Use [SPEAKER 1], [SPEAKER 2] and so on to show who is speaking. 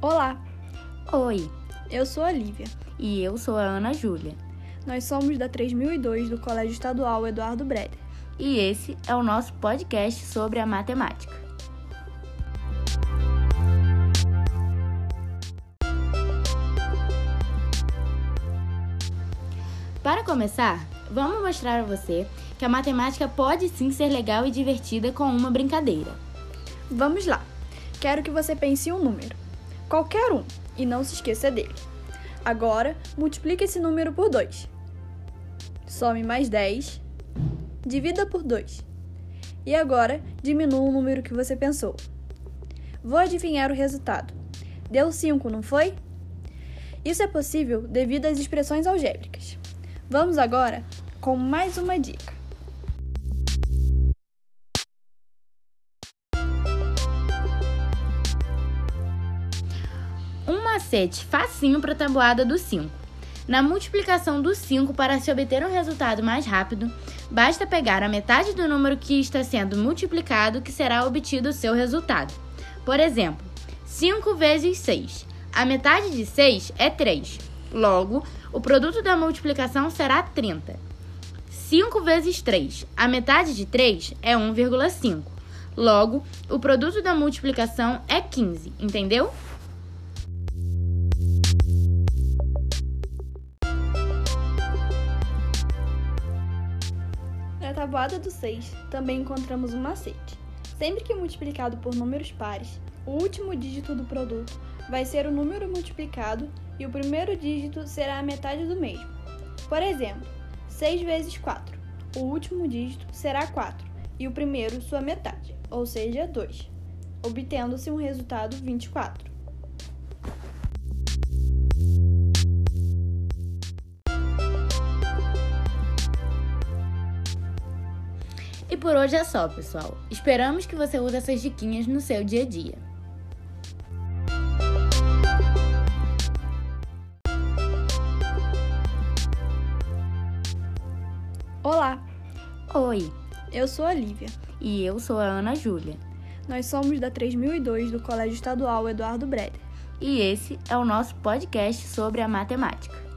[SPEAKER 1] Olá,
[SPEAKER 2] Oi,
[SPEAKER 1] eu sou a Lívia.
[SPEAKER 2] e eu sou a Ana Júlia.
[SPEAKER 1] Nós somos da 3002 do Colégio Estadual Eduardo Breder.
[SPEAKER 2] E esse é o nosso podcast sobre a matemática. Para começar, vamos mostrar a você que a matemática pode sim ser legal e divertida com uma brincadeira.
[SPEAKER 1] Vamos lá. Quero que você pense em um número, qualquer um, e não se esqueça dele. Agora, multiplique esse número por 2. Some mais 10. Divida por 2. E agora, diminua o número que você pensou. Vou adivinhar o resultado. Deu 5, não foi? Isso é possível devido às expressões algébricas. Vamos agora com mais uma dica.
[SPEAKER 2] Macete facinho para a tabuada do 5. Na multiplicação do 5 para se obter um resultado mais rápido, basta pegar a metade do número que está sendo multiplicado que será obtido o seu resultado. Por exemplo, 5 vezes 6. A metade de 6 é 3. Logo, o produto da multiplicação será 30. 5 vezes 3. A metade de 3 é 1,5. Logo, o produto da multiplicação é 15. Entendeu?
[SPEAKER 1] Na tabuada do 6, também encontramos um macete. Sempre que multiplicado por números pares, o último dígito do produto vai ser o número multiplicado e o primeiro dígito será a metade do mesmo. Por exemplo, 6 vezes 4. O último dígito será 4 e o primeiro sua metade, ou seja, 2, obtendo-se um resultado 24.
[SPEAKER 2] E por hoje é só, pessoal. Esperamos que você use essas diquinhas no seu dia a dia.
[SPEAKER 1] Olá,
[SPEAKER 2] Oi,
[SPEAKER 1] eu sou a Lívia.
[SPEAKER 2] e eu sou a Ana Júlia.
[SPEAKER 1] Nós somos da 3002 do Colégio Estadual Eduardo Breder.
[SPEAKER 2] E esse é o nosso podcast sobre a matemática.